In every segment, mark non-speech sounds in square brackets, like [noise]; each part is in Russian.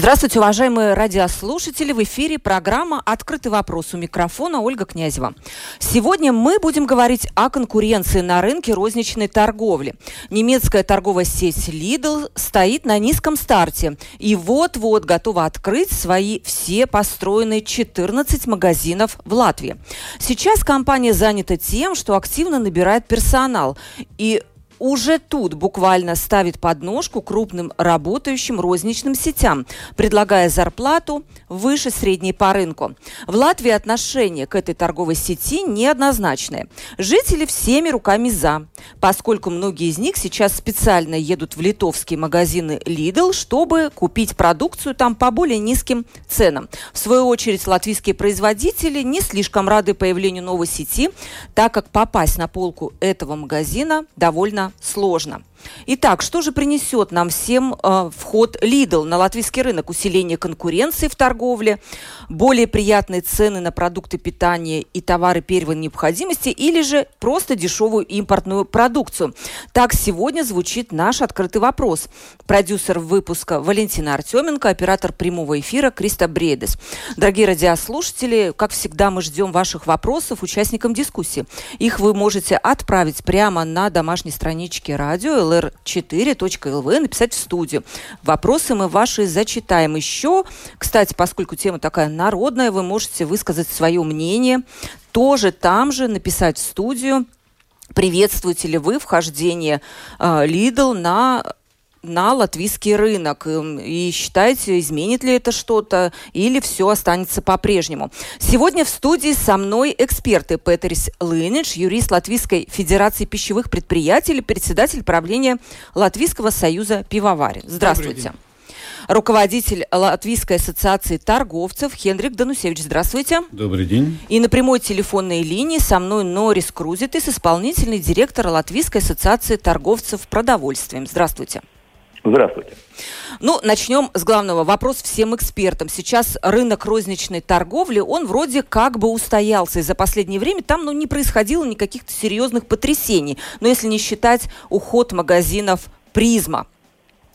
Здравствуйте, уважаемые радиослушатели. В эфире программа «Открытый вопрос» у микрофона Ольга Князева. Сегодня мы будем говорить о конкуренции на рынке розничной торговли. Немецкая торговая сеть Lidl стоит на низком старте и вот-вот готова открыть свои все построенные 14 магазинов в Латвии. Сейчас компания занята тем, что активно набирает персонал и уже тут буквально ставит подножку крупным работающим розничным сетям, предлагая зарплату выше средней по рынку. В Латвии отношение к этой торговой сети неоднозначное. Жители всеми руками за, поскольку многие из них сейчас специально едут в литовские магазины Lidl, чтобы купить продукцию там по более низким ценам. В свою очередь, латвийские производители не слишком рады появлению новой сети, так как попасть на полку этого магазина довольно сложно. Итак, что же принесет нам всем э, вход Lidl на латвийский рынок? Усиление конкуренции в торговле, более приятные цены на продукты питания и товары первой необходимости или же просто дешевую импортную продукцию? Так сегодня звучит наш открытый вопрос. Продюсер выпуска Валентина Артеменко, оператор прямого эфира Криста Бредес. Дорогие радиослушатели, как всегда мы ждем ваших вопросов участникам дискуссии. Их вы можете отправить прямо на домашней страничке радио lr4.lv написать в студию. Вопросы мы ваши зачитаем. Еще, кстати, поскольку тема такая народная, вы можете высказать свое мнение. Тоже там же написать в студию. Приветствуете ли вы вхождение э, Lidl на на латвийский рынок? Эм, и считаете, изменит ли это что-то или все останется по-прежнему? Сегодня в студии со мной эксперты Петерис Лынич, юрист Латвийской Федерации пищевых предприятий, председатель правления Латвийского союза пивоварен. Здравствуйте. Руководитель Латвийской ассоциации торговцев Хендрик Данусевич. Здравствуйте. Добрый день. И на прямой телефонной линии со мной Норис Крузитис, исполнительный директор Латвийской ассоциации торговцев продовольствием. Здравствуйте. Здравствуйте. Ну, начнем с главного. Вопрос всем экспертам. Сейчас рынок розничной торговли, он вроде как бы устоялся. И за последнее время там ну, не происходило никаких серьезных потрясений. Но если не считать уход магазинов «Призма»,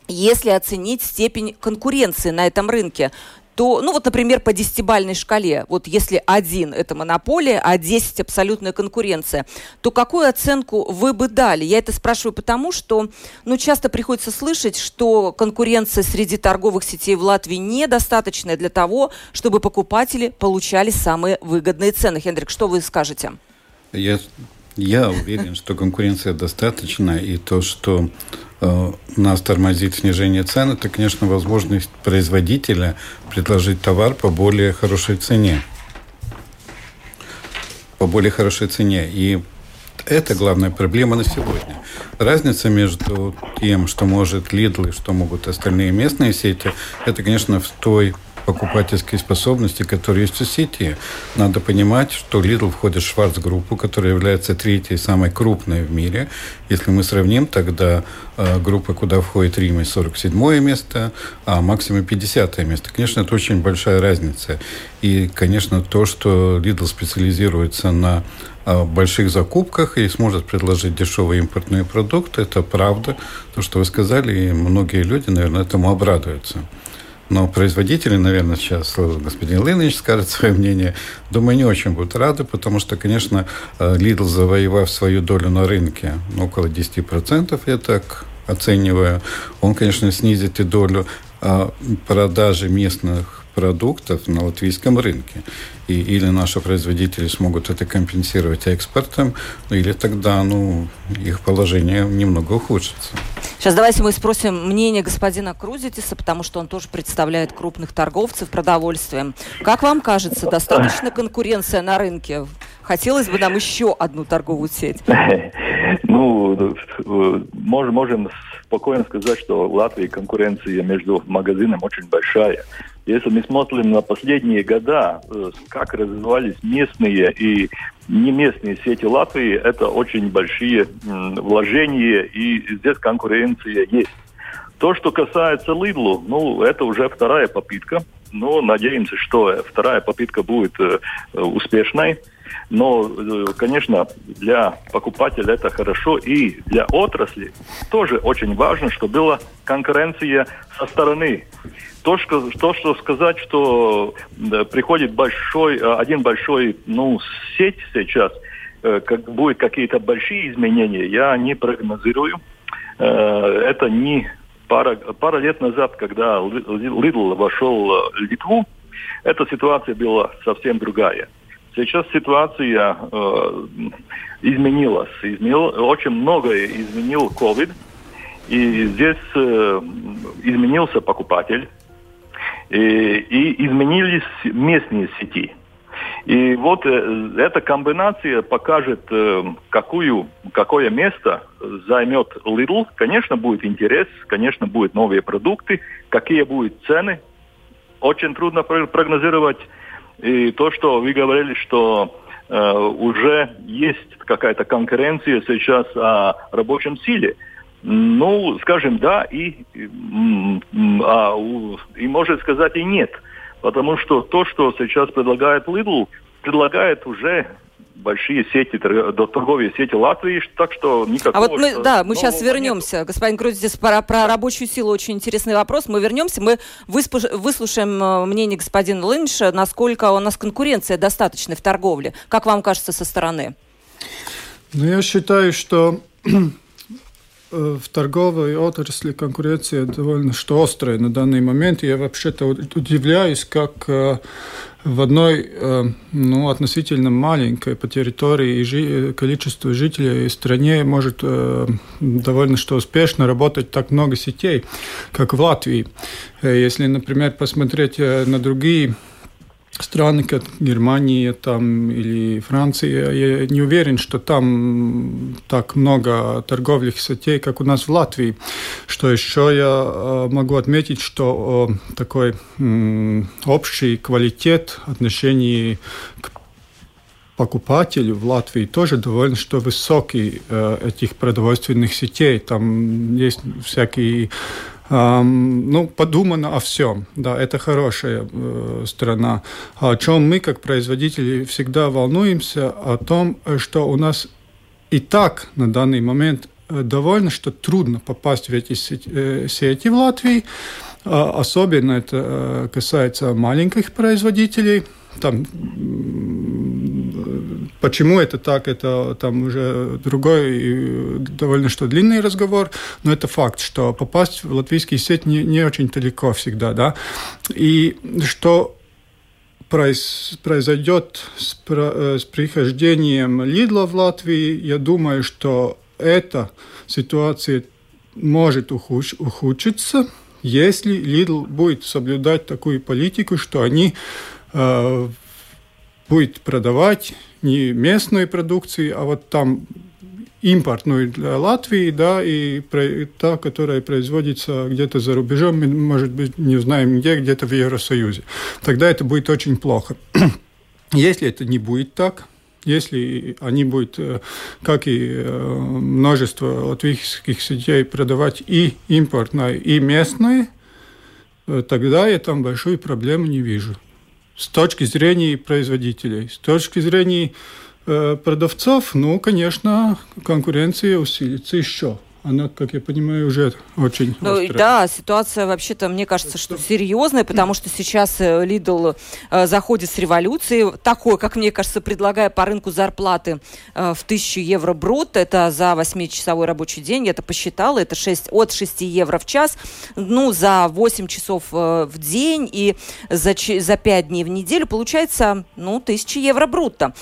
если оценить степень конкуренции на этом рынке, то, ну вот, например, по десятибальной шкале, вот если один – это монополия, а 10 – абсолютная конкуренция, то какую оценку вы бы дали? Я это спрашиваю потому, что, ну, часто приходится слышать, что конкуренция среди торговых сетей в Латвии недостаточная для того, чтобы покупатели получали самые выгодные цены. Хендрик, что вы скажете? Я, я уверен, что конкуренция достаточна, и то, что нас тормозит снижение цен, это, конечно, возможность производителя предложить товар по более хорошей цене. По более хорошей цене. И это главная проблема на сегодня. Разница между тем, что может Lidl и что могут остальные местные сети, это, конечно, в той покупательской способности, которые есть у сети. Надо понимать, что Lidl входит в Шварц-группу, которая является третьей самой крупной в мире. Если мы сравним, тогда э, группа, куда входит Рима, 47 место, а максимум 50 место. Конечно, это очень большая разница. И, конечно, то, что Lidl специализируется на э, больших закупках и сможет предложить дешевые импортные продукты, это правда. То, что вы сказали, и многие люди, наверное, этому обрадуются. Но производители, наверное, сейчас господин Лынович скажет свое мнение, думаю, не очень будут рады, потому что, конечно, э, завоевав свою долю на рынке, ну, около 10%, я так оцениваю, он, конечно, снизит и долю а, продажи местных продуктов на латвийском рынке. И, или наши производители смогут это компенсировать экспортом, или тогда ну, их положение немного ухудшится. Сейчас давайте мы спросим мнение господина Крузитиса, потому что он тоже представляет крупных торговцев продовольствием. Как вам кажется, достаточно конкуренция на рынке? Хотелось бы нам еще одну торговую сеть. [laughs] Ну, можем спокойно сказать, что в Латвии конкуренция между магазинами очень большая. Если мы смотрим на последние года, э, как развивались местные и не местные сети Латвии, это очень большие вложения, и здесь конкуренция есть. То, что касается Lidl, ну, это уже вторая попытка. Но надеемся, что вторая попытка будет э, успешной. Но, э, конечно, для покупателя это хорошо. И для отрасли тоже очень важно, чтобы была конкуренция со стороны. То, что, то, что сказать, что приходит большой, э, один большой ну, сеть сейчас, как будет какие-то большие изменения, я не прогнозирую. Это не пара, пара лет назад, когда Lidl вошел в Литву, эта ситуация была совсем другая. Сейчас ситуация э, изменилась. Изменил, очень многое изменил COVID. И здесь э, изменился покупатель. И, и изменились местные сети. И вот э, эта комбинация покажет, э, какую, какое место займет Lidl. Конечно, будет интерес, конечно, будут новые продукты, какие будут цены. Очень трудно прогнозировать. И то, что вы говорили, что э, уже есть какая-то конкуренция сейчас о рабочем силе. Ну, скажем, да, и, а, и может сказать и нет. Потому что то, что сейчас предлагает Lidl, предлагает уже большие сети, торговые сети Латвии, так что никакого... А вот мы, да, мы сейчас вернемся. Нет. Господин Крузис, про, про рабочую силу очень интересный вопрос. Мы вернемся, мы выслушаем э, мнение господина Лынша, насколько у нас конкуренция достаточная в торговле. Как вам кажется со стороны? Ну, я считаю, что [clears throat] в торговой отрасли конкуренция довольно что острая на данный момент. Я вообще-то удивляюсь, как э, в одной э, ну, относительно маленькой по территории и жи- количеству жителей стране может довольно что успешно работать так много сетей, как в Латвии. Если, например, посмотреть на другие страны, как Германия там, или Франция, я не уверен, что там так много торговых сетей, как у нас в Латвии. Что еще я э, могу отметить, что такой общий квалитет отношений к покупателю в Латвии тоже довольно что высокий э, этих продовольственных сетей. Там есть всякие ну, подумано о всем. Да, это хорошая э, страна. О чем мы, как производители, всегда волнуемся, о том, что у нас и так на данный момент э, довольно, что трудно попасть в эти сети, сети в Латвии. Особенно это касается маленьких производителей – там, почему это так, это там уже другой довольно что длинный разговор, но это факт, что попасть в латвийский сеть не, не очень далеко всегда, да. И что произойдет с, э, с прихождением Лидла в Латвии, я думаю, что эта ситуация может ухудшиться, если Лидл будет соблюдать такую политику, что они Э, будет продавать не местную продукцию, а вот там импортную для Латвии, да, и та, которая производится где-то за рубежом, мы, может быть, не знаем где, где-то в Евросоюзе. Тогда это будет очень плохо. [clears throat] Если это не будет так, если они будут, э, как и э, множество латвийских сетей, продавать и импортное, и местное, тогда я там большой проблемы не вижу с точки зрения производителей. С точки зрения э, продавцов, ну, конечно, конкуренция усилится еще она, как я понимаю, уже очень ну, острая. Да, ситуация вообще-то, мне кажется, что серьезная, потому что сейчас Лидл э, э, заходит с революцией, такой, как мне кажется, предлагая по рынку зарплаты э, в 1000 евро брут, это за 8-часовой рабочий день, я это посчитала, это 6, от 6 евро в час, ну, за 8 часов в день и за, за 5 дней в неделю получается, ну, 1000 евро брутто.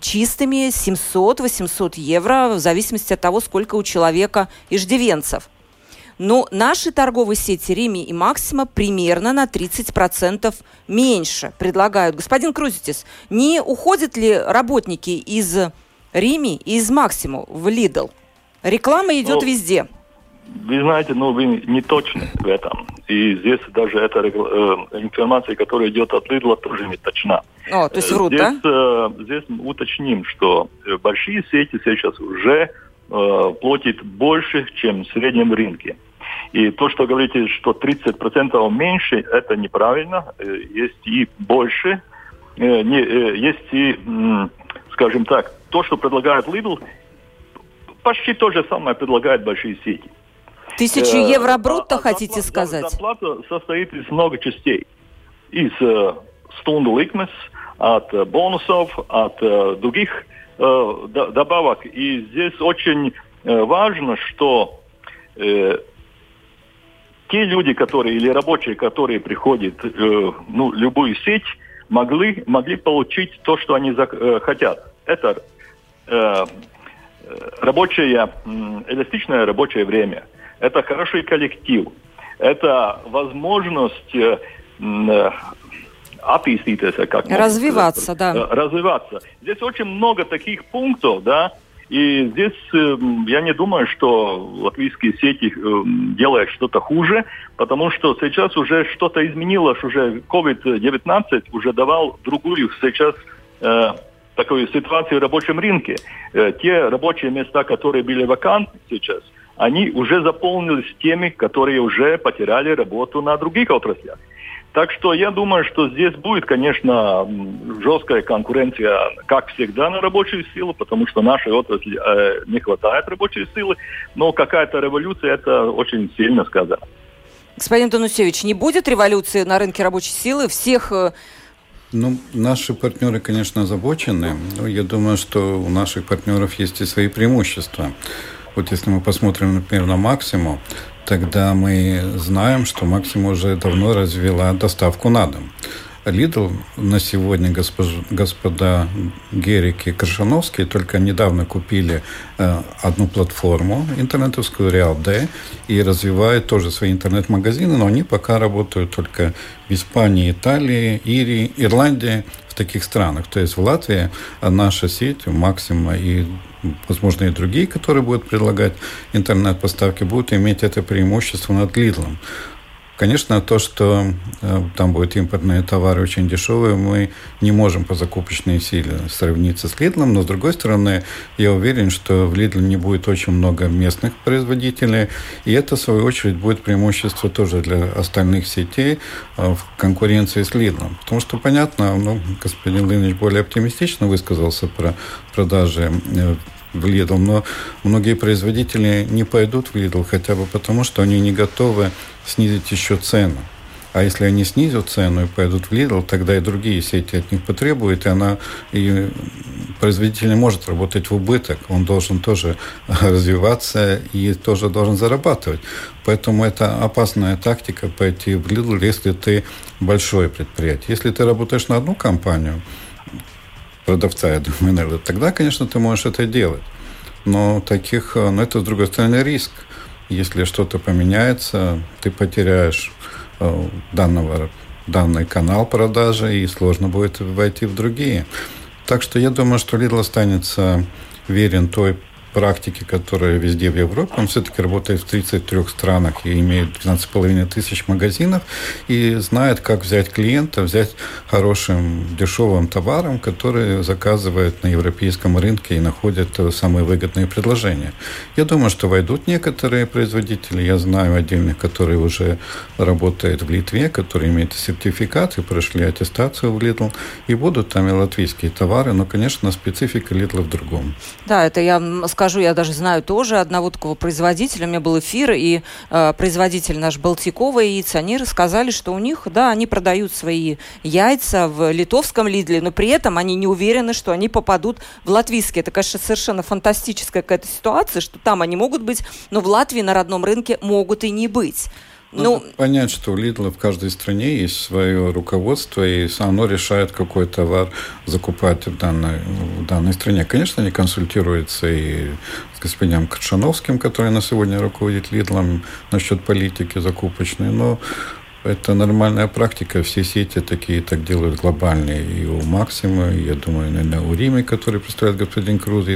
Чистыми 700-800 евро, в зависимости от того, сколько у человека иждивенцев. Но наши торговые сети Рими и Максима примерно на 30% меньше предлагают. Господин Крузитис, не уходят ли работники из Рими и из Максиму в Лидл? Реклама идет ну, везде. вы знаете, ну, вы не точны в этом. И здесь даже эта э, информация, которая идет от Lidl, тоже не точна. О, то есть врут, здесь, да? Э, здесь уточним, что э, большие сети сейчас уже э, платят больше, чем в среднем рынке. И то, что говорите, что 30% меньше, это неправильно. Э, есть и больше. Э, не, есть и, скажем так, то, что предлагает Lidl, почти то же самое предлагают большие сети. Тысячу евро брутто, а, хотите зарплата, сказать? Зарплата состоит из много частей. Из стунду ликмес, от бонусов, от других э, добавок. И здесь очень э, важно, что э, те люди, которые или рабочие, которые приходят э, ну, любую сеть, могли, могли получить то, что они за, э, хотят. Это э, рабочее, эластичное рабочее время. Это хороший коллектив. Это возможность э, attīstīties, как развиваться, да. Э, развиваться. Здесь очень много таких пунктов, да, и здесь э, я не думаю, что латвийские сети э, делают что-то хуже, потому что сейчас уже что-то изменилось, уже COVID-19 уже давал другую сейчас э, такую ситуацию в рабочем рынке. Э, те рабочие места, которые были вакантны сейчас, они уже заполнились теми, которые уже потеряли работу на других отраслях. Так что я думаю, что здесь будет, конечно, жесткая конкуренция, как всегда, на рабочую силу, потому что нашей отрасли э, не хватает рабочей силы, но какая-то революция, это очень сильно сказано. Господин Танусевич, не будет революции на рынке рабочей силы? Всех э, ну, наши партнеры, конечно, озабочены, но я думаю, что у наших партнеров есть и свои преимущества. Вот если мы посмотрим, например, на Максиму, тогда мы знаем, что Максима уже давно развела доставку на дом. Lidl на сегодня госпож, господа Герик и Крашановский только недавно купили э, одну платформу интернетовскую Real.D и развивают тоже свои интернет-магазины, но они пока работают только в Испании, Италии, Ирии, Ирландии, в таких странах. То есть в Латвии наша сеть Максима и возможно, и другие, которые будут предлагать интернет-поставки, будут иметь это преимущество над Lidl. Конечно, то, что э, там будут импортные товары очень дешевые, мы не можем по закупочной силе сравниться с Lidl, но с другой стороны, я уверен, что в Lidl не будет очень много местных производителей, и это, в свою очередь, будет преимущество тоже для остальных сетей э, в конкуренции с Lidl. Потому что, понятно, ну, господин Лынович более оптимистично высказался про продажи э, в Lidl, но многие производители не пойдут в Lidl хотя бы потому, что они не готовы снизить еще цену. А если они снизят цену и пойдут в Lidl, тогда и другие сети от них потребуют, и она и производитель не может работать в убыток. Он должен тоже [laughs] развиваться и тоже должен зарабатывать. Поэтому это опасная тактика пойти в Lidl, если ты большое предприятие. Если ты работаешь на одну компанию, продавца, я думаю, тогда, конечно, ты можешь это делать. Но таких, но это, с другой стороны, риск. Если что-то поменяется, ты потеряешь э, данного, данный канал продажи, и сложно будет войти в другие. Так что я думаю, что Lidl останется верен той практики, которая везде в Европе. Он все-таки работает в 33 странах и имеет 12,5 тысяч магазинов и знает, как взять клиента, взять хорошим дешевым товаром, который заказывает на европейском рынке и находит самые выгодные предложения. Я думаю, что войдут некоторые производители. Я знаю отдельных, которые уже работают в Литве, которые имеют сертификат и прошли аттестацию в Lidl. И будут там и латвийские товары, но, конечно, специфика Lidl в другом. Да, это я скажу скажу, я даже знаю тоже одного такого производителя. У меня был эфир, и э, производитель наш Балтикова яиц, они рассказали, что у них, да, они продают свои яйца в литовском Лидле, но при этом они не уверены, что они попадут в латвийские. Это, конечно, совершенно фантастическая какая-то ситуация, что там они могут быть, но в Латвии на родном рынке могут и не быть. Ну, понять, что у Lidl в каждой стране есть свое руководство, и оно решает, какой товар закупать в данной, в данной стране. Конечно, они консультируются и с господином Качановским, который на сегодня руководит Lidl, насчет политики закупочной, но Это нормальная практика. Все сети такие так делают глобальные. И у Максима, и, я думаю, наверное, у Риме, который представляет господин Круз.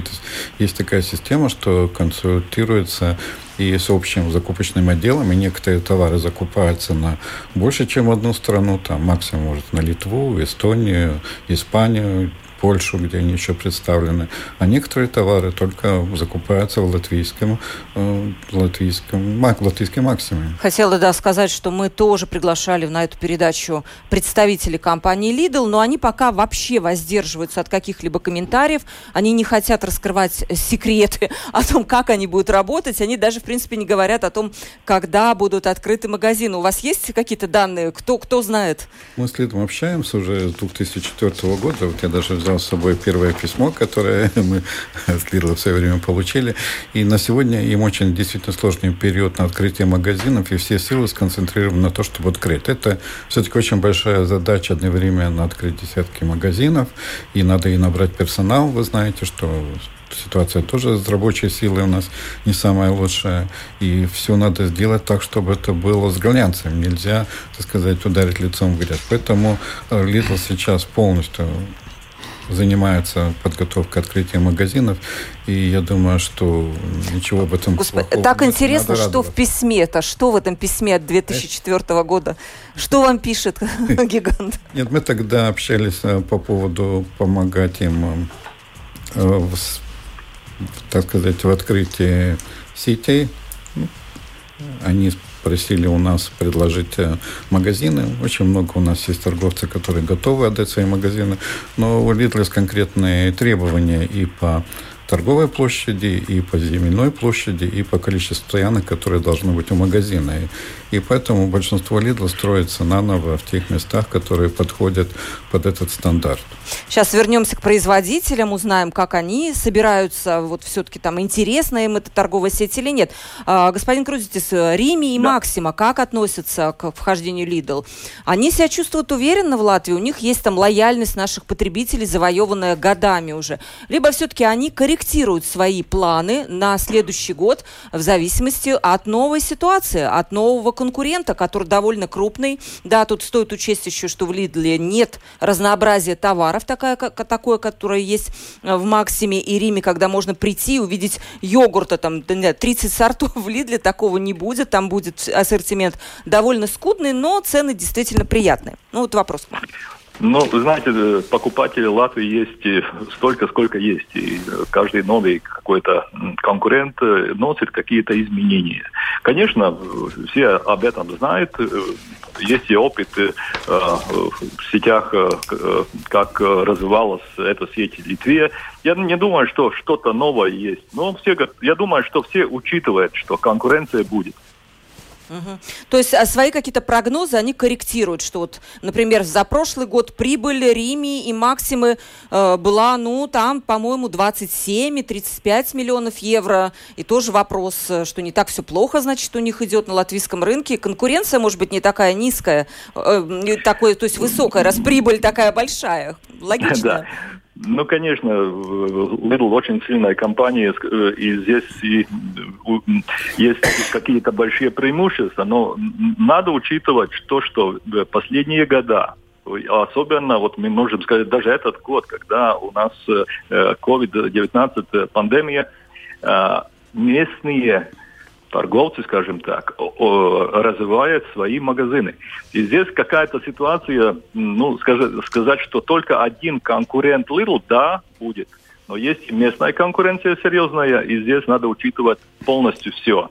Есть такая система, что консультируется и с общим закупочным отделом, и некоторые товары закупаются на больше, чем одну страну, там максимум может на Литву, Эстонию, Испанию, Польшу, где они еще представлены. А некоторые товары только закупаются в латвийском, э, латвийском, латвийском максиме. Хотела да, сказать, что мы тоже приглашали на эту передачу представителей компании Lidl, но они пока вообще воздерживаются от каких-либо комментариев. Они не хотят раскрывать секреты [laughs] о том, как они будут работать. Они даже, в принципе, не говорят о том, когда будут открыты магазины. У вас есть какие-то данные? Кто, кто знает? Мы с Lidl общаемся уже с 2004 года. Вот я даже взял с собой первое письмо, которое [laughs] мы с Лирло в свое время получили. И на сегодня им очень действительно сложный период на открытие магазинов, и все силы сконцентрированы на то, чтобы открыть. Это все-таки очень большая задача одновременно открыть десятки магазинов, и надо и набрать персонал. Вы знаете, что ситуация тоже с рабочей силой у нас не самая лучшая. И все надо сделать так, чтобы это было с глянцем. Нельзя, так сказать, ударить лицом в грязь. Поэтому Lidl сейчас полностью занимается подготовкой открытия магазинов, и я думаю, что ничего об этом Господи, Так интересно, что в письме-то, что в этом письме от 2004 года, что вам пишет [laughs] гигант? Нет, мы тогда общались э, по поводу помогать им, э, так сказать, в открытии сетей. Ну, они просили у нас предложить э, магазины. Очень много у нас есть торговцы, которые готовы отдать свои магазины. Но у Lidl конкретные требования и по торговой площади, и по земельной площади, и по количеству стоянок, которые должны быть у магазина. И, поэтому большинство Lidl строится наново в тех местах, которые подходят под этот стандарт. Сейчас вернемся к производителям, узнаем, как они собираются, вот все-таки там интересна им эта торговая сеть или нет. А, господин Крузитис, Рими и да. Максима как относятся к вхождению Lidl? Они себя чувствуют уверенно в Латвии, у них есть там лояльность наших потребителей, завоеванная годами уже. Либо все-таки они корректируют корректируют свои планы на следующий год в зависимости от новой ситуации, от нового конкурента, который довольно крупный. Да, тут стоит учесть еще, что в Лидле нет разнообразия товаров, такое, такое которое есть в Максиме и Риме, когда можно прийти и увидеть йогурта, там 30 сортов в Лидле, такого не будет, там будет ассортимент довольно скудный, но цены действительно приятные. Ну вот вопрос. Ну, знаете, э, покупателей Латвии есть э, столько, сколько есть. И э, каждый новый какой-то конкурент носит какие-то изменения. Конечно, все об этом знают. Есть и опыт в сетях, как развивалась эта сеть в Литве. Я не думаю, что что-то новое есть. Но все, я думаю, что все учитывают, что конкуренция будет. Угу. То есть а свои какие-то прогнозы они корректируют, что вот, например, за прошлый год прибыль Рими и Максимы э, была, ну, там, по-моему, 27-35 миллионов евро. И тоже вопрос, э, что не так все плохо, значит, у них идет на латвийском рынке. Конкуренция, может быть, не такая низкая, э, такой, то есть высокая, раз прибыль такая большая. Логично. [laughs] Да. Ну, конечно, Lidl очень сильная компания, э, и здесь есть какие-то большие преимущества, но надо учитывать то, что в последние года особенно, вот мы можем сказать, даже этот год, когда у нас COVID-19 э, пандемия, э, местные торговцы, скажем так, развивают свои магазины. И здесь какая-то ситуация, ну, сказать, сказать, что только один конкурент Lidl, да, будет. Но есть местная конкуренция серьезная, и здесь надо учитывать полностью все.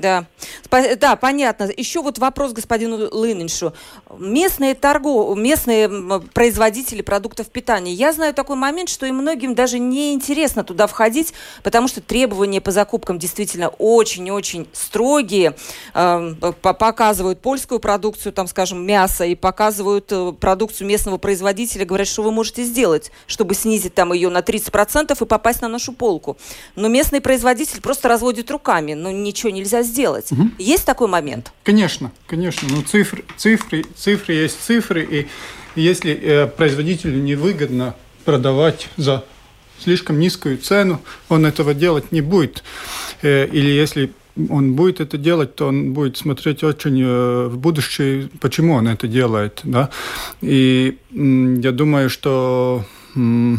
Да. да, понятно. Еще вот вопрос господину Лыниншу. Местные торгов, местные производители продуктов питания. Я знаю такой момент, что и многим даже не интересно туда входить, потому что требования по закупкам действительно очень-очень строгие. Э, показывают польскую продукцию, там, скажем, мясо, и показывают э, продукцию местного производителя, говорят, что вы можете сделать, чтобы снизить там ее на 30% и попасть на нашу полку. Но местный производитель просто разводит руками, но ничего нельзя сделать сделать. Угу. Есть такой момент? Конечно, конечно. Ну, цифры, цифры, цифры есть цифры, и если э, производителю невыгодно продавать за слишком низкую цену, он этого делать не будет. Э, или если он будет это делать, то он будет смотреть очень э, в будущее, почему он это делает. Да? И я думаю, что Э,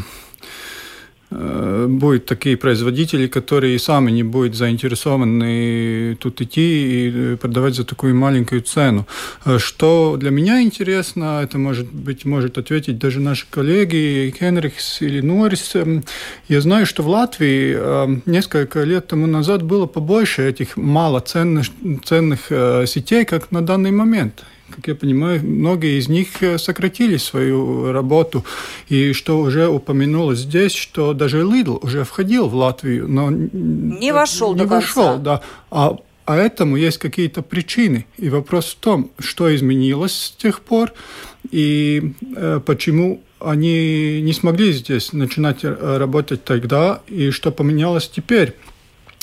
будут такие производители, которые сами не будут заинтересованы тут идти и э, продавать за такую маленькую цену. Э, что для меня интересно, это может быть может ответить даже наши коллеги Хенрихс или Норрис. Эм, я знаю, что в Латвии несколько лет тому назад было побольше этих малоценных ценных сетей, как на данный момент как я понимаю, многие из них э, сократили свою работу. И что уже упомянулось здесь, что даже Lidl уже входил в Латвию, но не вошел не до вошел, конца. да. А а этому есть какие-то причины. И вопрос в том, что изменилось с тех пор, и э, почему они не смогли здесь начинать э, работать тогда, и что поменялось теперь.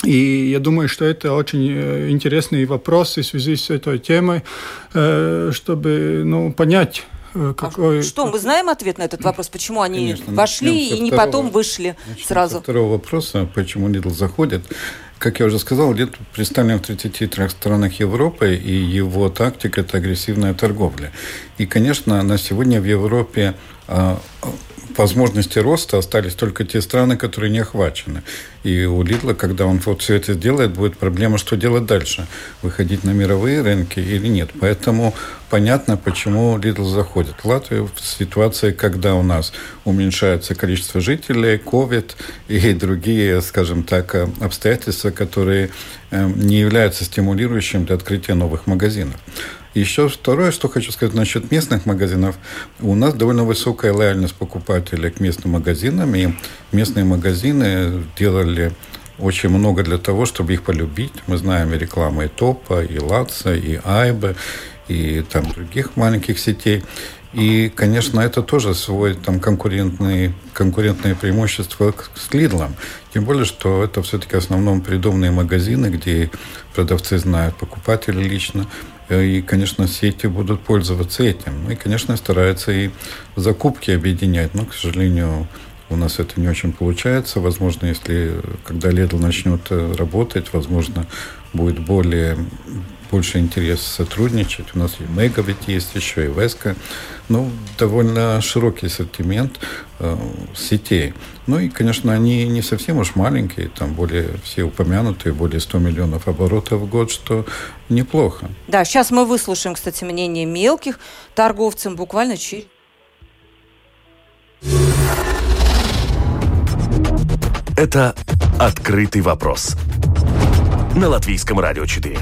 И я думаю, что это очень э, интересный вопрос в связи с этой темой, э, чтобы ну, понять, э, какой... А что, мы знаем ответ на этот вопрос? Почему они Конечно. вошли и не потом вышли Начнем сразу? Со второго вопроса, почему Lidl заходит. Как я уже сказал, Lidl представлен в 33 странах Европы, и его тактика – это агрессивная торговля. И, конечно, на сегодня в Европе а, возможности роста остались только те страны, которые не охвачены. И у Лидла, когда он вот все это сделает, будет проблема, что делать дальше. Выходить на мировые рынки или нет. Поэтому понятно, почему Лидл заходит в Латвию в ситуации, когда у нас уменьшается количество жителей, COVID и другие, скажем так, обстоятельства, которые э, не являются стимулирующим для открытия новых магазинов. Еще второе, что хочу сказать насчет местных магазинов. У нас довольно высокая лояльность покупателей к местным магазинам, и местные магазины делали очень много для того, чтобы их полюбить. Мы знаем и рекламы и Топа, и Лаца, и Айбе, и там других маленьких сетей. И, конечно, это тоже свой там, конкурентные, конкурентные преимущества с Лидлом. Тем более, что это все-таки в основном придомные магазины, где продавцы знают покупателей лично. И, конечно, сети будут пользоваться этим. Ну и, конечно, стараются и закупки объединять. Но, к сожалению, у нас это не очень получается. Возможно, если когда Lidl начнет э, работать, возможно, будет более больше интерес сотрудничать. У нас и Мега ведь есть еще, и Веска. Ну, довольно широкий ассортимент э, сетей. Ну и, конечно, они не совсем уж маленькие, там более все упомянутые, более 100 миллионов оборотов в год, что неплохо. Да, сейчас мы выслушаем, кстати, мнение мелких торговцев буквально через Это «Открытый вопрос» на Латвийском радио 4.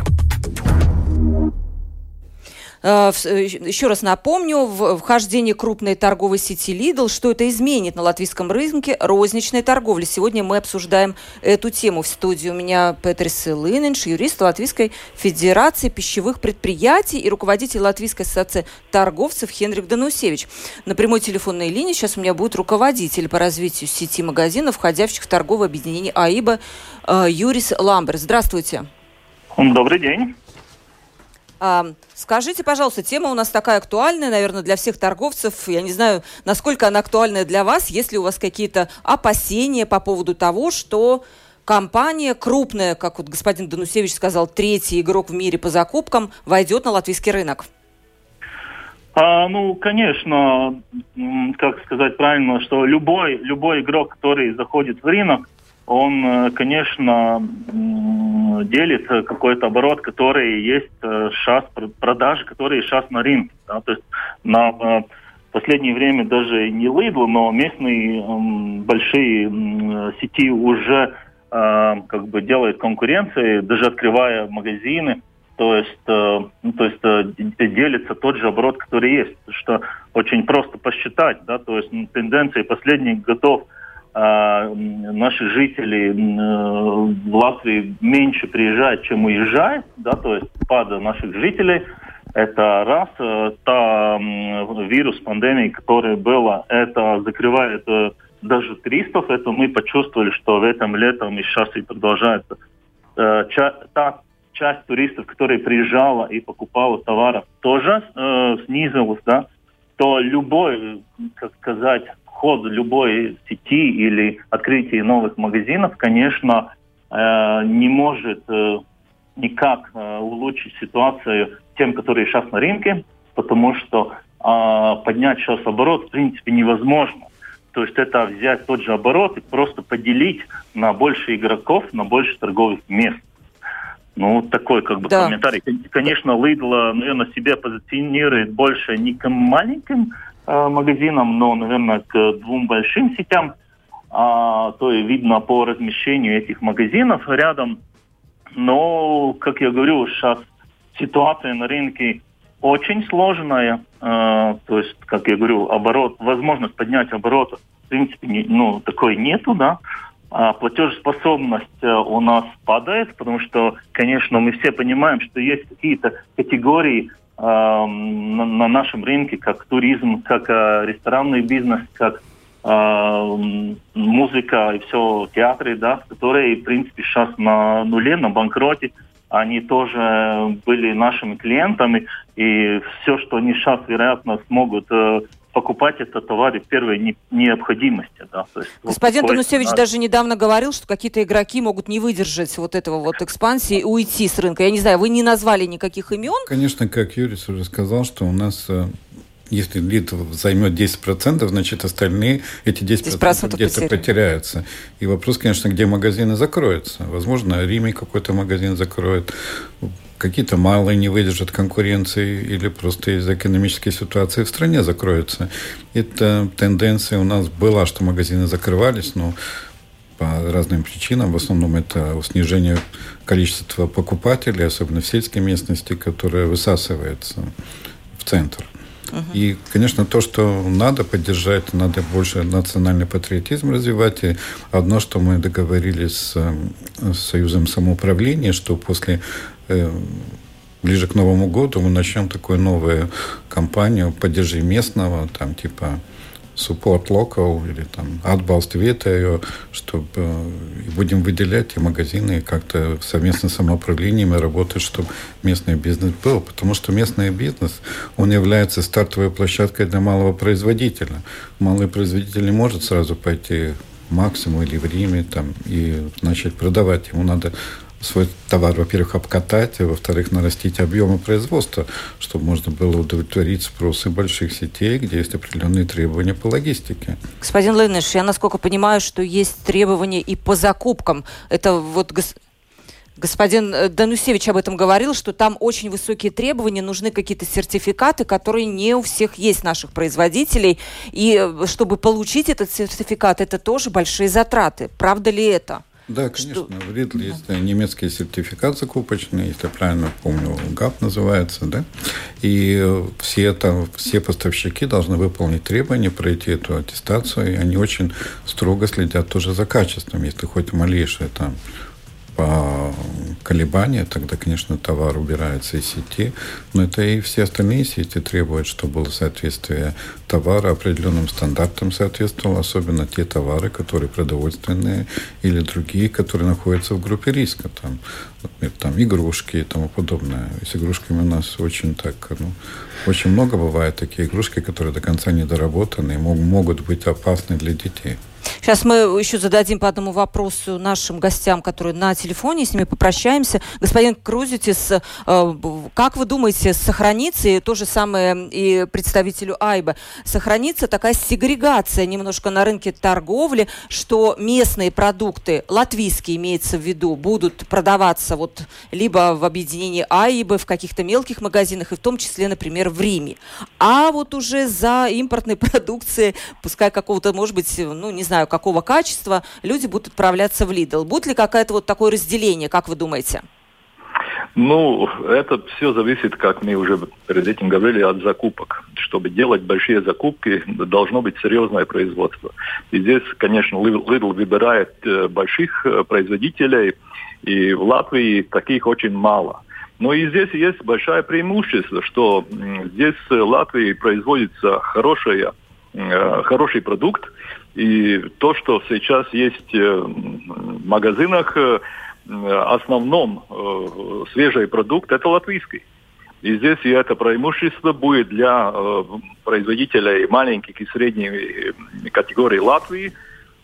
Э, э, еще раз напомню, в вхождении крупной торговой сети Lidl, что это изменит на латвийском рынке розничной торговли. Сегодня мы обсуждаем эту тему. В студии у меня Петрис Лынинш, юрист Латвийской Федерации пищевых предприятий и руководитель Латвийской ассоциации торговцев Хенрик Данусевич. На прямой телефонной линии сейчас у меня будет руководитель по развитию сети магазинов, входящих в торговое объединение АИБа э, Юрис Ламбер. Здравствуйте. Добрый день. Скажите, пожалуйста, тема у нас такая актуальная, наверное, для всех торговцев. Я не знаю, насколько она актуальная для вас. Есть ли у вас какие-то опасения по поводу того, что компания крупная, как вот господин Данусевич сказал, третий игрок в мире по закупкам, войдет на латвийский рынок? А, ну, конечно, как сказать правильно, что любой, любой игрок, который заходит в рынок, он, э, конечно, делит какой-то оборот, который есть сейчас э, продаж, которые сейчас на рынке. Да? То есть на э, последнее время даже не Lidl, но местные большие сети уже как бы делают конкуренции, даже открывая магазины. То есть, ну, то есть делится тот же оборот, который есть, что очень просто посчитать, да, то есть тенденции последних годов – наши жители э, в Латвии меньше приезжают, чем уезжают, да, то есть пада наших жителей. Это раз. Э, та вирус пандемии, которая была, это закрывает э, даже туристов. Это мы почувствовали, что в этом летом и сейчас и продолжается. Та часть туристов, которая приезжала и покупала товары, тоже снизилась, да. То любой, как сказать, вход любой сети или открытие новых магазинов, конечно, э, не может э, никак э, улучшить ситуацию тем, которые сейчас на рынке, потому что э, поднять сейчас оборот в принципе невозможно. То есть это взять тот же оборот и просто поделить на больше игроков, на больше торговых мест. Ну, такой как бы да. комментарий. Конечно, Lidl, наверное, себя позиционирует больше не к маленьким магазинам, но, наверное, к двум большим сетям. А, то и видно по размещению этих магазинов рядом. Но, как я говорю, сейчас ситуация на рынке очень сложная. Э, то есть, как я говорю, оборот, возможность поднять оборот, в принципе, не, ну, такой нету, да а платежеспособность э, у нас падает, потому что, конечно, мы все понимаем, что есть какие-то категории э, на, на нашем рынке, как туризм, как э, ресторанный бизнес, как э, музыка и все, театры, да, которые, в принципе, сейчас на нуле, на банкроте. Они тоже были нашими клиентами, и все, что они сейчас, вероятно, смогут покупать это товары первой не, необходимости. Да. То есть, Господин вот Танусевич даже недавно говорил, что какие-то игроки могут не выдержать вот этого вот экспансии и уйти с рынка. Я не знаю, вы не назвали никаких имен? Конечно, как Юрис уже сказал, что у нас э, если лид займет 10%, значит остальные эти 10%, 10 где-то потеряются. И вопрос, конечно, где магазины закроются. Возможно, Риме какой-то магазин закроет, какие-то малые не выдержат конкуренции или просто из-за экономической ситуации в стране закроются. Эта тенденция у нас была, что магазины закрывались, но по разным причинам. В основном это снижение количества покупателей, особенно в сельской местности, которая высасывается в центр. И, конечно, то, что надо поддержать, надо больше национальный патриотизм развивать. И одно, что мы договорились с, с Союзом самоуправления, что после Э, ближе к Новому году мы начнем такую новую кампанию «Поддержи местного», там типа support local или там отбалст vietējo, чтобы э, и будем выделять и магазины как-то совместно с самоуправлением и работать, чтобы местный бизнес был. Потому что местный бизнес, он является стартовой площадкой для малого производителя. Малый производитель не может сразу пойти максимум или в Риме там, и начать продавать. Ему надо свой товар, во-первых, обкатать, а во-вторых, нарастить объемы производства, чтобы можно было удовлетворить спросы больших сетей, где есть определенные требования по логистике. Господин Леныш, я насколько понимаю, что есть требования и по закупкам. Это вот Господин э, Данусевич об этом говорил, что там очень высокие требования, нужны какие-то сертификаты, которые не у всех есть наших производителей. И э, чтобы получить этот сертификат, это тоже большие затраты. Правда ли это? Да, конечно. Что... В Ридле есть немецкий сертификат закупочный, если я правильно помню, ГАП называется, да? И все, там, все поставщики должны выполнить требования, пройти эту аттестацию, и они очень строго следят тоже за качеством. Если хоть малейшее там по колебания, тогда, конечно, товар убирается из сети. Но это и все остальные сети требуют, чтобы было соответствие товара определенным стандартам соответствовало, особенно те товары, которые продовольственные или другие, которые находятся в группе риска. Там, например, там игрушки и тому подобное. С игрушками у нас очень так, ну, очень много бывает такие игрушки, которые до конца не доработаны и могут быть опасны для детей. Сейчас мы еще зададим по одному вопросу нашим гостям, которые на телефоне, с ними попрощаемся. Господин Крузитис, э, как вы думаете, сохранится, и то же самое и представителю Айба, сохранится такая сегрегация немножко на рынке торговли, что местные продукты, латвийские имеется в виду, будут продаваться вот либо в объединении Айбы, в каких-то мелких магазинах, и в том числе, например, в Риме. А вот уже за импортной [laughs] продукцией, пускай какого-то, может быть, ну, не знаю, знаю, какого качества, люди будут отправляться в Lidl. Будет ли какое-то вот такое разделение, как вы думаете? Ну, это все зависит, как мы уже перед этим говорили, от закупок. Чтобы делать большие закупки, должно быть серьезное производство. И здесь, конечно, Lidl выбирает э, больших э, производителей, и в Латвии таких очень мало. Но и здесь есть большое преимущество, что здесь в Латвии производится хорошая, э, хороший продукт, и то, что сейчас есть э, в магазинах, э, основном э, свежий продукт это латвийский. И здесь и это преимущество будет для производителей маленьких и средней категории Латвии.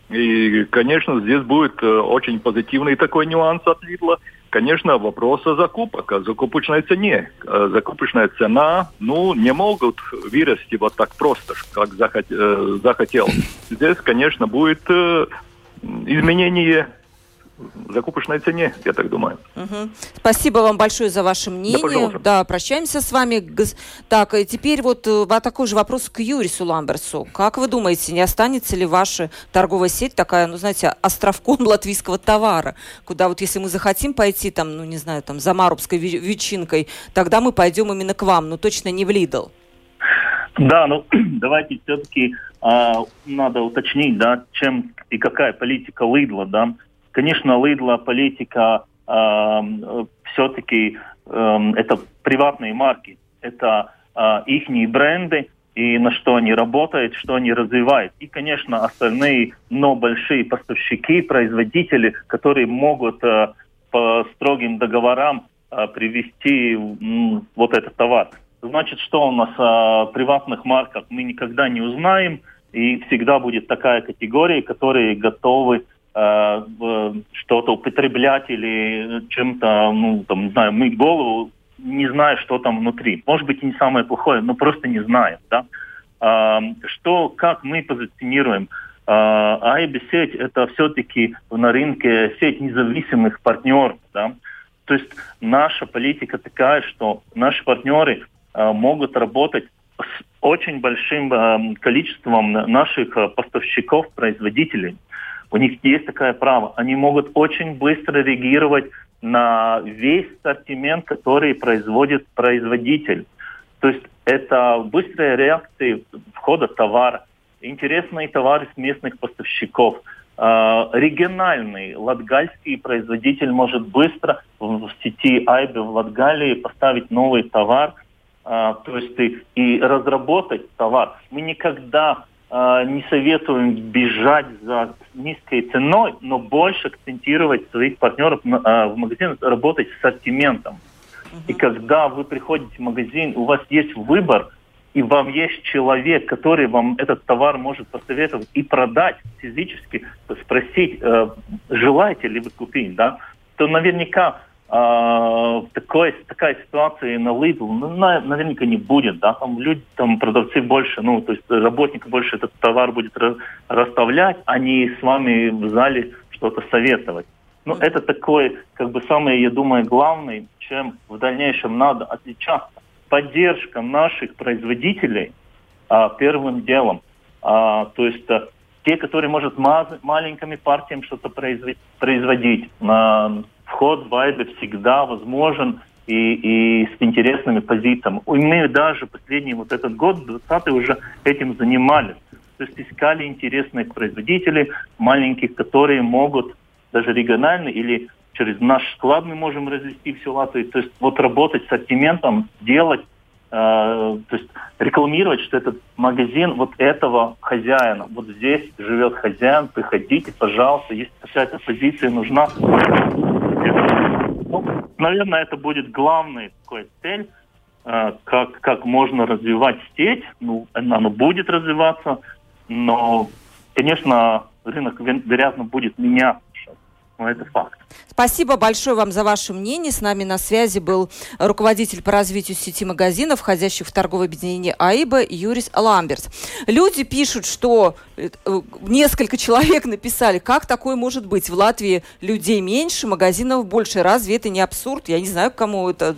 И, конечно, здесь будет очень позитивный такой нюанс от Лидла, конечно, вопрос о закупок, о закупочной цене. Закупочная цена, ну, не могут вырасти вот так просто, как захотел. Здесь, конечно, будет изменение закупочной цене, я так думаю. Угу. Спасибо вам большое за ваше мнение. Да, да, прощаемся с вами. Так, и теперь вот э, такой же вопрос к Юрису Ламберсу. Как вы думаете, не останется ли ваша торговая сеть такая, ну, знаете, островком [laughs] латвийского товара, куда вот если мы захотим пойти там, ну, не знаю, там, за Марубской ветчинкой, тогда мы пойдем именно к вам, но точно не в Лидл. Да, ну [clears throat] давайте все-таки э, надо уточнить, да, чем и какая политика Лидла, да. Конечно, Лидла политика э, все-таки э, это приватные марки, это э, их бренды, и на что они работают, что они развивают. И, конечно, остальные, но большие поставщики, производители, которые могут э, по строгим договорам э, привести э, вот этот товар. Значит, что у нас о приватных марках мы никогда не узнаем, и всегда будет такая категория, которые готовы Э, что-то употреблять или чем-то, ну, там, не знаю, мыть голову, не зная, что там внутри. Может быть, и не самое плохое, но просто не знаем, да. Э, что, как мы позиционируем? Э, Айби сеть это все-таки на рынке сеть независимых партнеров, да. То есть наша политика такая, что наши партнеры э, могут работать с очень большим э, количеством наших э, поставщиков, производителей. У них есть такое право. Они могут очень быстро реагировать на весь ассортимент, который производит производитель. То есть это быстрая реакция входа товара, интересные товары с местных поставщиков. Uh, региональный латгальский производитель может быстро в, сети Айбе в Латгалии поставить новый товар, uh, то есть и, и разработать товар. Мы никогда не советуем бежать за низкой ценой, но больше акцентировать своих партнеров а, в магазин, работать с ассортиментом. И когда вы приходите в магазин, у вас есть выбор, и вам есть человек, который вам этот товар может посоветовать и продать физически, спросить, э, желаете ли вы купить, да, то наверняка э, такой, такая ситуация на Lidl ну, на, наверняка не будет, да, там люди, там продавцы больше, ну, то есть работник больше этот товар будет расставлять, а не с вами в зале что-то советовать. Ну, это такой, как бы, самый, я думаю, главный, чем в дальнейшем надо отличаться. Поддержка наших производителей а, первым делом. А, то есть а, те, которые, может, маленькими партиями что-то производить, а, вход в Айбе всегда возможен и, и с интересными позициями. И мы даже последний вот этот год, 20 уже этим занимались. То есть искали интересных производителей, маленьких, которые могут даже регионально или через наш склад мы можем развести всю Латвию. То есть вот работать с ассортиментом, делать Э, то есть рекламировать, что этот магазин вот этого хозяина, вот здесь живет хозяин, приходите, пожалуйста, если какая-то позиция нужна. Ну, наверное, это будет главный такой цель, э, как, как можно развивать сеть. Ну, она будет развиваться, но, конечно, рынок, вероятно, будет меняться. Но это факт. Спасибо большое вам за ваше мнение. С нами на связи был руководитель по развитию сети магазинов, входящих в торговое объединение АИБа, Юрис Ламберс. Люди пишут, что э, несколько человек написали, как такое может быть? В Латвии людей меньше, магазинов больше. Разве это не абсурд? Я не знаю, кому это...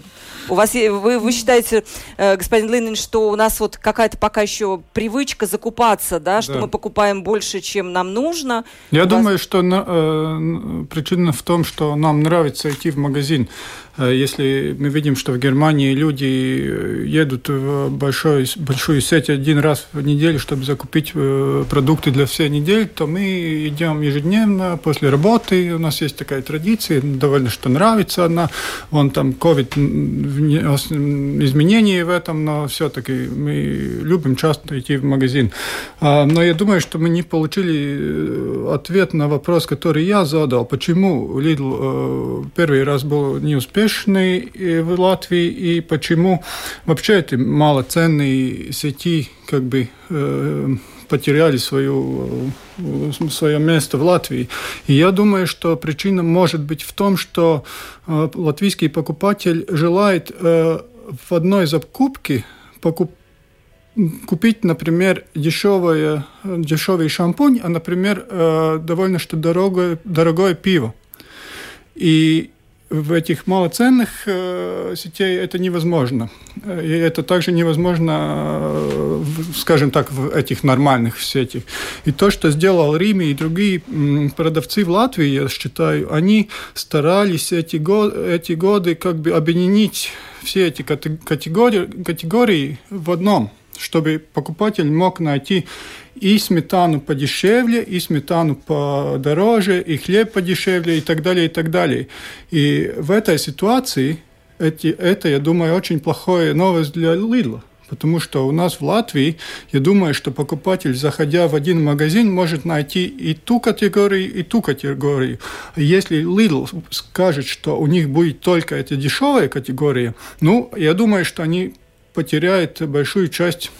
У вас, вы, вы считаете, э, господин Ленин, что у нас вот какая-то пока еще привычка закупаться, да, что да. мы покупаем больше, чем нам нужно? Я у думаю, вас... что э, причина в том, что нам нравится идти в магазин. Э, если мы видим, что в Германии люди э, едут в большой, большую сеть один раз в неделю, чтобы закупить э, продукты для всей недели, то мы идем ежедневно после работы. У нас есть такая традиция, довольно что нравится она. Вон там COVID, изменения в этом, но все-таки мы любим часто идти в магазин. А, но я думаю, что мы не получили ответ на вопрос, который я задал. Почему Lidl первый раз был неуспешный, успешны в Латвии и почему вообще эти малоценные сети как бы э, потеряли свою, свое место в Латвии. И я думаю, что причина может быть в том, что латвийский покупатель желает в одной закупке покуп, купить, например, дешевое, дешевый шампунь, а, например, довольно что дорогое, дорогое пиво. И в этих малоценных э, сетей это невозможно. И это также невозможно, э, скажем так, в этих нормальных сетях. И то, что сделал Риме и другие продавцы в Латвии, я считаю, они старались эти, го эти годы как бы объединить все эти категории, категории в одном, чтобы покупатель мог найти и сметану подешевле, и сметану подороже, и хлеб подешевле, и так далее, и так далее. И в этой ситуации эти, это, я думаю, очень плохая новость для Lidl. Потому что у нас в Латвии, я думаю, что покупатель, заходя в один магазин, может найти и ту категорию, и ту категорию. Если Lidl скажет, что у них будет только эта дешевая категория, ну, я думаю, что они потеряют большую часть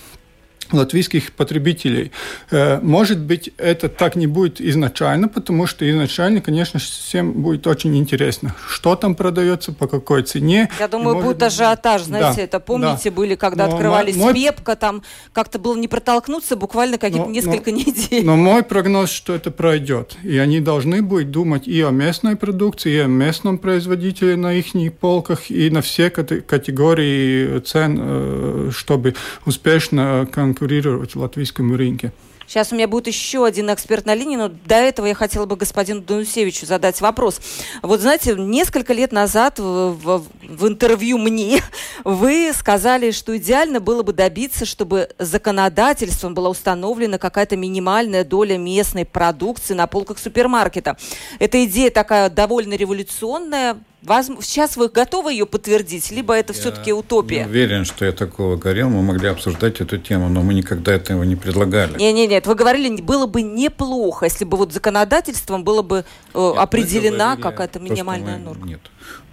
латвийских потребителей. Э, может быть, это так не будет изначально, потому что изначально, конечно, всем будет очень интересно, что там продается, по какой цене. Я думаю, будет ажиотаж, знаете, да, это помните, да. были, когда но открывались мой... Пепка, там как-то было не протолкнуться буквально какие-то несколько но, недель. Но мой прогноз, что это пройдет, и они должны будут думать и о местной продукции, и о местном производителе на их полках, и на все категории цен, э, чтобы успешно конкурировать конкурировать в латвийском рынке. Сейчас у меня будет еще один эксперт на линии, но до этого я хотела бы господину Данусевичу задать вопрос. Вот знаете, несколько лет назад в, в, в интервью мне [laughs] вы сказали, что идеально было бы добиться, чтобы законодательством была установлена какая-то минимальная доля местной продукции на полках супермаркета. Эта идея такая довольно революционная. Сейчас вы готовы ее подтвердить, либо это все-таки утопия? Я уверен, что я такого говорил. Мы могли обсуждать эту тему, но мы никогда этого не предлагали. Нет, нет, нет. Вы говорили, было бы неплохо, если бы вот законодательством было бы э, нет, определена какая-то минимальная мы... норма. Нет.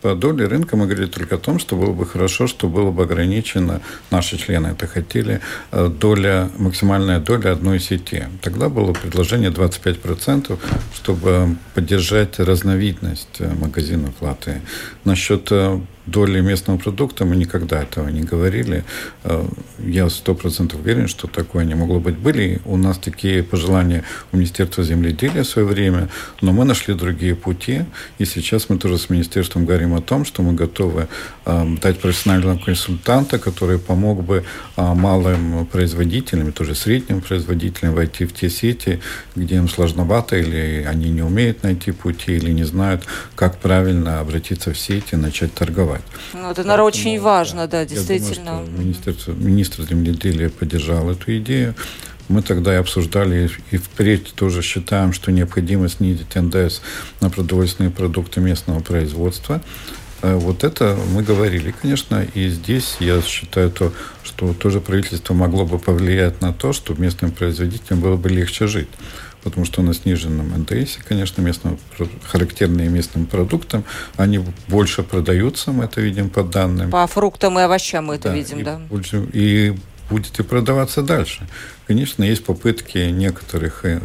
По доле рынка мы говорили только о том, что было бы хорошо, что было бы ограничено, наши члены это хотели, э, доля, максимальная доля одной сети. Тогда было предложение 25%, чтобы поддержать разновидность э, магазинов Латвии. Насчет э, доли местного продукта мы никогда этого не говорили. Э, я сто процентов уверен, что такое не могло быть. Были у нас такие пожелания у Министерства земледелия в свое время, но мы нашли другие пути. И сейчас мы тоже с Министерством говорим о том, что мы готовы э, дать профессионального консультанта, который помог бы э, малым производителям, тоже средним производителям войти в те сети, где им сложновато или они не умеют найти пути или не знают, как правильно обратиться в сети и начать торговать. Ну, это, наверное, очень важно, да, действительно. Я думаю, что министр земледелия поддержал эту идею. Мы тогда и обсуждали, и впредь тоже считаем, что необходимо снизить НДС на продовольственные продукты местного производства. Э, вот это мы говорили, конечно, и здесь я считаю, то, что тоже правительство могло бы повлиять на то, что местным производителям было бы легче жить потому что на сниженном НДС, конечно, местным, характерные местным продуктам, они больше продаются, мы это видим по данным. По фруктам и овощам мы это да, видим, и да. Больше, и будет и продаваться дальше. Конечно, есть попытки некоторых э,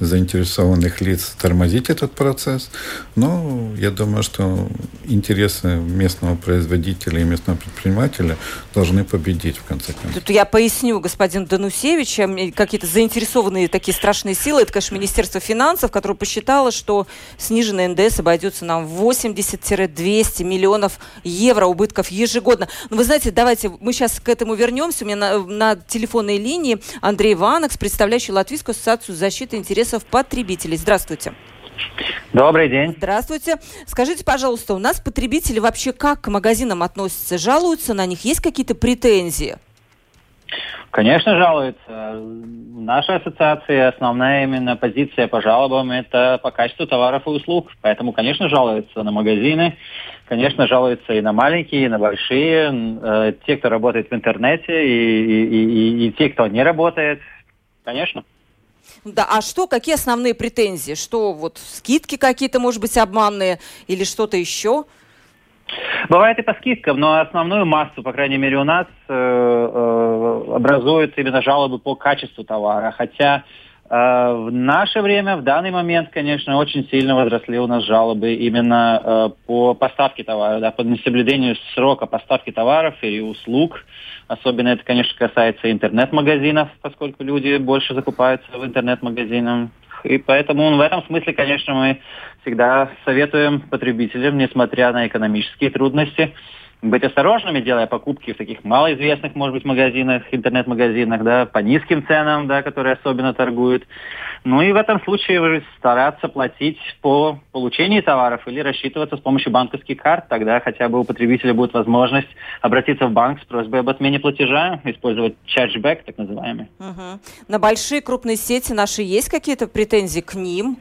заинтересованных лиц тормозить этот процесс. Но я думаю, что интересы местного производителя и местного предпринимателя должны победить в конце концов. Тут я поясню, господин Данусевич, какие-то заинтересованные такие страшные силы, это, конечно, Министерство финансов, которое посчитало, что сниженный НДС обойдется нам 80-200 миллионов евро убытков ежегодно. Но вы знаете, давайте мы сейчас к этому вернемся. У меня на, на телефонной линии Андрей Ванекс, представляющий Латвийскую ассоциацию защиты интересов интересов потребителей. Здравствуйте. Добрый день. Здравствуйте. Скажите, пожалуйста, у нас потребители вообще как к магазинам относятся? Жалуются на них? Есть какие-то претензии? Конечно, жалуются. Наша ассоциация, основная именно позиция по жалобам – это по качеству товаров и услуг. Поэтому, конечно, жалуются на магазины, конечно, жалуются и на маленькие, и на большие, э, те, кто работает в интернете, и, и, и, и те, кто не работает. Конечно. Да, а что, какие основные претензии? Что вот скидки какие-то, может быть, обманные или что-то еще? Бывает и по скидкам, но основную массу, по крайней мере, у нас э, э, образуют именно жалобы по качеству товара. Хотя в наше время, в данный момент, конечно, очень сильно возросли у нас жалобы именно э, по поставке товара, да, по несоблюдению срока поставки товаров и услуг. Особенно это, конечно, касается интернет-магазинов, поскольку люди больше закупаются в интернет-магазинах. И поэтому в этом смысле, конечно, мы всегда советуем потребителям, несмотря на экономические трудности, быть осторожными, делая покупки в таких малоизвестных, может быть, магазинах, интернет-магазинах, да, по низким ценам, да, которые особенно торгуют. Ну и в этом случае стараться платить по получении товаров или рассчитываться с помощью банковских карт. Тогда хотя бы у потребителя будет возможность обратиться в банк с просьбой об отмене платежа, использовать чарджбэк, так называемый. Угу. На большие крупные сети наши есть какие-то претензии к ним?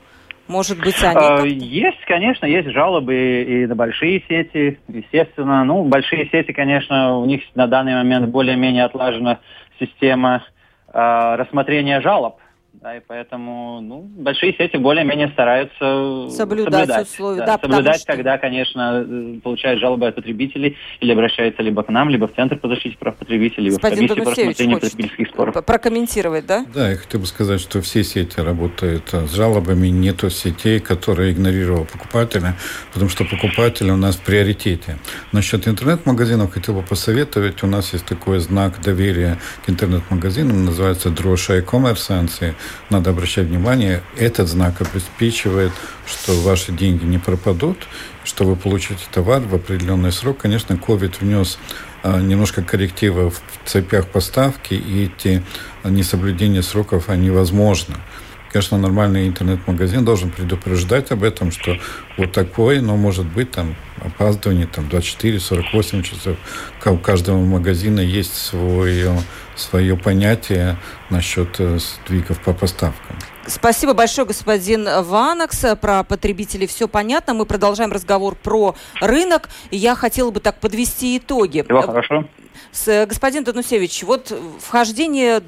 Может быть, они... Э, есть, конечно, есть жалобы и на большие сети, естественно. Ну, большие сети, конечно, у них на данный момент более-менее отлажена система э, рассмотрения жалоб да, и поэтому ну, большие сети более-менее стараются соблюдать, соблюдать условия. Да, да, соблюдать, что... когда, конечно, получают жалобы от потребителей или обращаются либо к нам, либо в Центр по защите прав потребителей, либо Господин в комиссию по рассмотрению потребительских споров. Прокомментировать, да? Да, я хотел бы сказать, что все сети работают с жалобами, нету сетей, которые игнорировал покупателя, потому что покупатель у нас в приоритете. Насчет интернет-магазинов хотел бы посоветовать. У нас есть такой знак доверия к интернет-магазинам, называется Дроша e-commerce надо обращать внимание, этот знак обеспечивает, что ваши деньги не пропадут, что вы получите товар в определенный срок. Конечно, COVID внес а, немножко коррективы в цепях поставки, и эти несоблюдения сроков, они возможны. Конечно, нормальный интернет-магазин должен предупреждать об этом, что вот такое, но может быть там опаздывание там 24-48 часов. У каждого магазина есть свое, свое понятие насчет э, сдвигов по поставкам. Спасибо большое, господин Ванакс. Про потребителей все понятно. Мы продолжаем разговор про рынок. Я хотела бы так подвести итоги. Всего хорошо. С, господин Данусевич, вот вхождение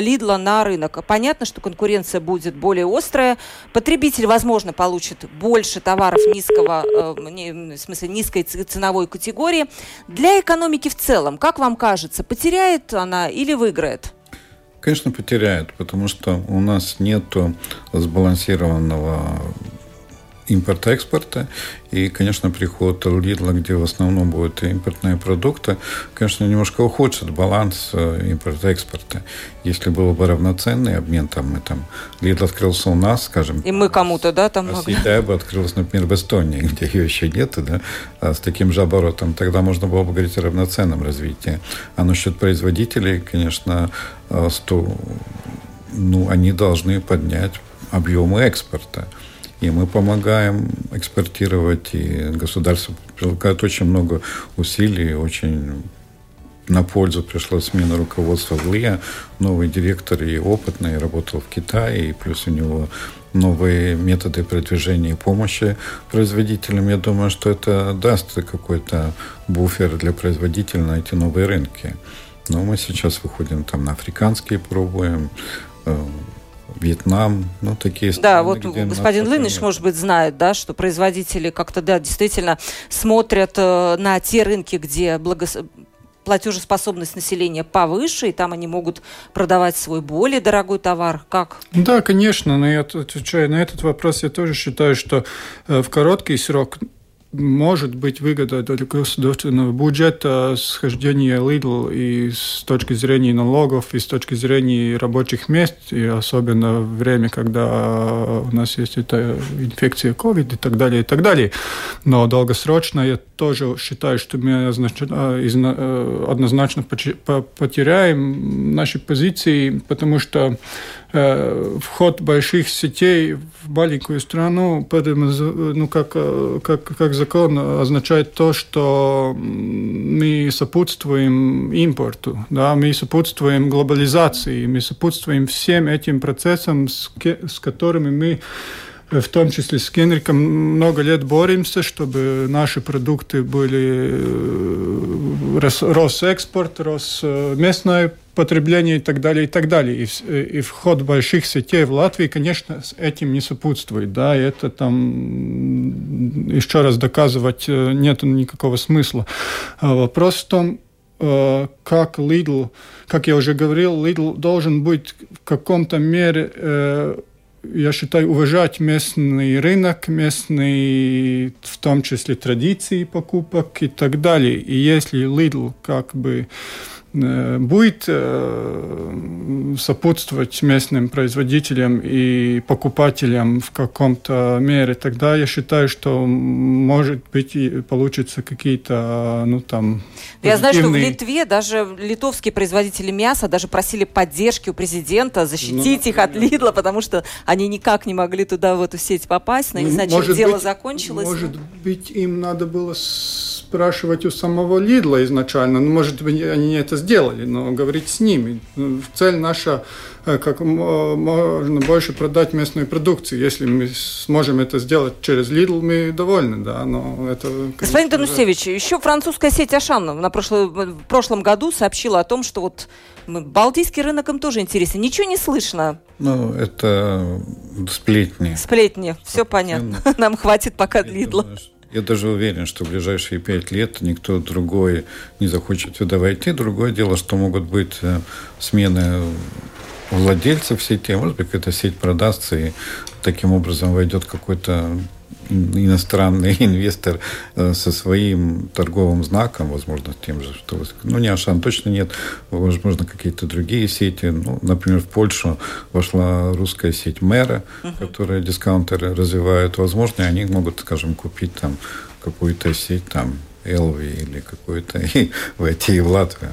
Лидла на рынок. Понятно, что конкуренция будет более острая. Потребитель, возможно, получит больше товаров низкого, э, не, в смысле низкой ценовой категории. Для экономики в целом, как вам кажется, потеряет она или выиграет? Конечно, потеряет, потому что у нас нет сбалансированного импорта-экспорта. И, конечно, приход Lidl, где в основном будут импортные продукты, конечно, немножко ухудшит баланс э, импорта-экспорта. Если был бы равноценный обмен, там, мы там, Lidl открылся у нас, скажем. И мы кому-то, да, там а Еда бы открылась, например, в Эстонии, где ее еще нет, да, а с таким же оборотом, тогда можно было бы говорить о равноценном развитии. А насчет производителей, конечно, 100, э, ну, они должны поднять объемы экспорта. И мы помогаем экспортировать, и государство прилагает очень много усилий, очень на пользу пришла смена руководства в ЛИА. Новый директор и опытный, работал в Китае, и плюс у него новые методы продвижения и помощи производителям. Я думаю, что это даст какой-то буфер для производителей на эти новые рынки. Но мы сейчас выходим там на африканские, пробуем, э, Вьетнам, ну, такие страны. Да, вот господин Лыныш, может быть, знает, да, что производители как-то, да, действительно смотрят э, на те рынки, где благос платежеспособность населения повыше, и там они могут продавать свой более дорогой товар. Как? Да, конечно, но я отвечаю на этот вопрос. Я тоже считаю, что э, в короткий срок может быть выгода для государственного бюджета схождение Lidl и с точки зрения налогов, и с точки зрения рабочих мест, и особенно в время, когда у нас есть эта инфекция COVID и так далее, и так далее. Но долгосрочно я тоже считаю, что мы э, однозначно потеряем наши позиции, потому что вход больших сетей в маленькую страну, ну, как, э, как, как закон означает то, что мы сопутствуем импорту, да, мы сопутствуем глобализации, мы сопутствуем всем этим процессам, с, с которыми мы э, в том числе с Генриком много лет боремся, чтобы наши продукты были рос, экспорт, рос местная потребления и так далее, и так далее. И, и вход больших сетей в Латвии, конечно, с этим не сопутствует. Да, и это там еще раз доказывать э, нет никакого смысла. А вопрос в том, э, как Lidl, как я уже говорил, Lidl должен быть в каком-то мере э, я считаю, уважать местный рынок, местные, в том числе, традиции покупок и так далее. И если Lidl как бы Э, будет э, сопутствовать местным производителям и покупателям в каком-то мере, тогда я считаю, что может быть и получится какие-то, ну там. Я знаю, что в Литве даже литовские производители мяса даже просили поддержки у президента защитить ну, их от Лидла, потому что они никак не могли туда в эту сеть попасть, но не знаю, чем дело быть, закончилось. Может быть, им надо было спрашивать у самого Лидла изначально. Ну, может быть, они это сделали, но говорить с ними. Ну, цель наша э, как можно больше продать местную продукцию. Если мы сможем это сделать через Lidl, мы довольны, да, но это... Конечно, Господин Данусевич, еще французская сеть Ашан на прошло, в прошлом году сообщила о том, что вот Балтийский рынок им тоже интересен. Ничего не слышно. Ну, это сплетни. Сплетни, все понятно. Нам хватит пока Лидла. Я даже уверен, что в ближайшие пять лет никто другой не захочет сюда войти. Другое дело, что могут быть э, смены владельцев сети, а может быть, какая-то сеть продастся, и таким образом войдет какой-то иностранный [laughs] инвестор э, со своим торговым знаком, возможно, тем же, что... Ну, не Ашан точно нет, возможно, какие-то другие сети. Ну, например, в Польшу вошла русская сеть Мэра, uh-huh. которая дискаунтеры развивают. Возможно, они могут, скажем, купить там какую-то сеть, там, Элви или какую-то, [laughs] и войти в Латвию.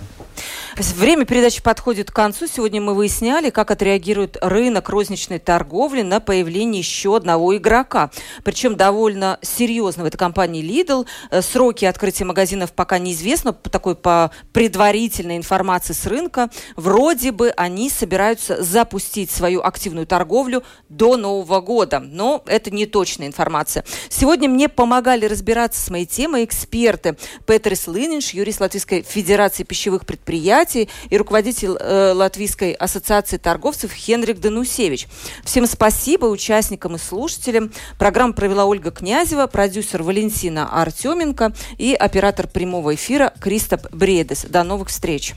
Время передачи подходит к концу. Сегодня мы выясняли, как отреагирует рынок розничной торговли на появление еще одного игрока. Причем довольно серьезного. Это компания Lidl. Э, сроки открытия магазинов пока неизвестно. По такой по предварительной информации с рынка, вроде бы они собираются запустить свою активную торговлю до Нового года. Но это не точная информация. Сегодня мне помогали разбираться с моей темой эксперты Петрис Лынинш, юрист Латвийской Федерации пищевых предприятий, предприятий и руководитель э, Латвийской ассоциации торговцев Хенрик Данусевич. Всем спасибо участникам и слушателям. Программу провела Ольга Князева, продюсер Валентина Артеменко и оператор прямого эфира Кристоп Бредес. До новых встреч!